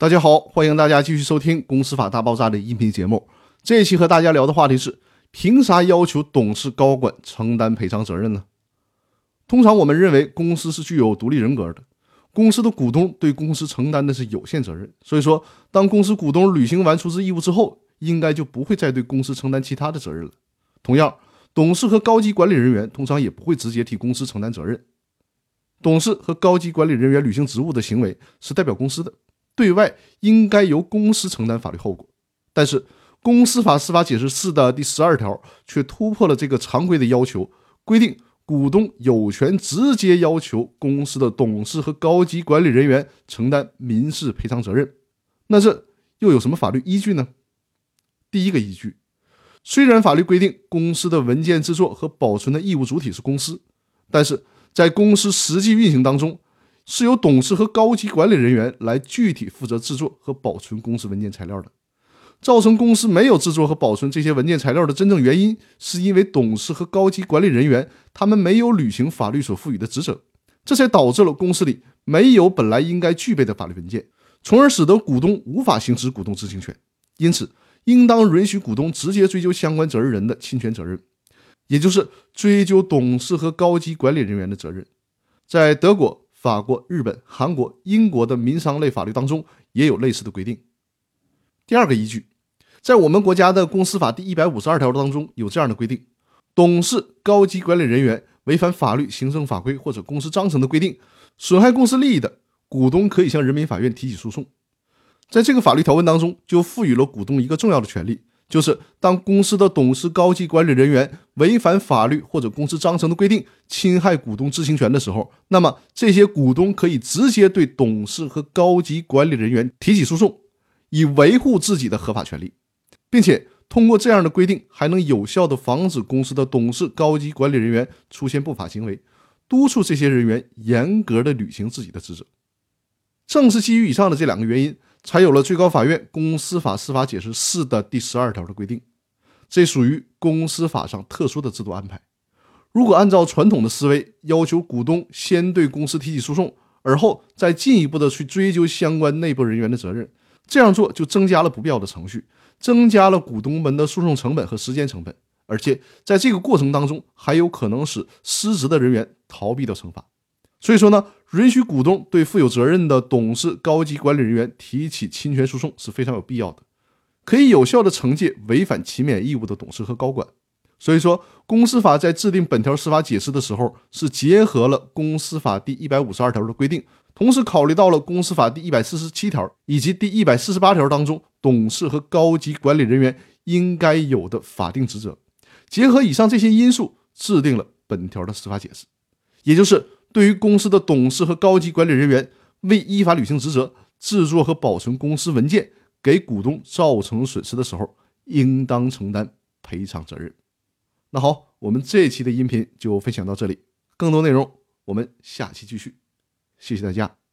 大家好，欢迎大家继续收听《公司法大爆炸》的音频节目。这一期和大家聊的话题是：凭啥要求董事、高管承担赔偿责任呢？通常我们认为公司是具有独立人格的，公司的股东对公司承担的是有限责任。所以说，当公司股东履行完出资义务之后，应该就不会再对公司承担其他的责任了。同样，董事和高级管理人员通常也不会直接替公司承担责任。董事和高级管理人员履行职务的行为是代表公司的。对外应该由公司承担法律后果，但是《公司法司法解释四》的第十二条却突破了这个常规的要求，规定股东有权直接要求公司的董事和高级管理人员承担民事赔偿责任。那这又有什么法律依据呢？第一个依据，虽然法律规定公司的文件制作和保存的义务主体是公司，但是在公司实际运行当中。是由董事和高级管理人员来具体负责制作和保存公司文件材料的。造成公司没有制作和保存这些文件材料的真正原因，是因为董事和高级管理人员他们没有履行法律所赋予的职责，这才导致了公司里没有本来应该具备的法律文件，从而使得股东无法行使股东知情权。因此，应当允许股东直接追究相关责任人的侵权责任，也就是追究董事和高级管理人员的责任。在德国。法国、日本、韩国、英国的民商类法律当中也有类似的规定。第二个依据，在我们国家的公司法第一百五十二条当中有这样的规定：董事、高级管理人员违反法律、行政法规或者公司章程的规定，损害公司利益的，股东可以向人民法院提起诉讼。在这个法律条文当中，就赋予了股东一个重要的权利。就是当公司的董事、高级管理人员违反法律或者公司章程的规定，侵害股东知情权的时候，那么这些股东可以直接对董事和高级管理人员提起诉讼，以维护自己的合法权利，并且通过这样的规定，还能有效的防止公司的董事、高级管理人员出现不法行为，督促这些人员严格的履行自己的职责。正是基于以上的这两个原因。才有了最高法院公司法司法解释四的第十二条的规定，这属于公司法上特殊的制度安排。如果按照传统的思维，要求股东先对公司提起诉讼，而后再进一步的去追究相关内部人员的责任，这样做就增加了不必要的程序，增加了股东们的诉讼成本和时间成本，而且在这个过程当中，还有可能使失职的人员逃避掉惩罚。所以说呢，允许股东对负有责任的董事、高级管理人员提起侵权诉讼是非常有必要的，可以有效的惩戒违反勤勉义务的董事和高管。所以说，公司法在制定本条司法解释的时候，是结合了公司法第一百五十二条的规定，同时考虑到了公司法第一百四十七条以及第一百四十八条当中董事和高级管理人员应该有的法定职责，结合以上这些因素，制定了本条的司法解释，也就是。对于公司的董事和高级管理人员未依法履行职责，制作和保存公司文件，给股东造成损失的时候，应当承担赔偿责任。那好，我们这期的音频就分享到这里，更多内容我们下期继续。谢谢大家。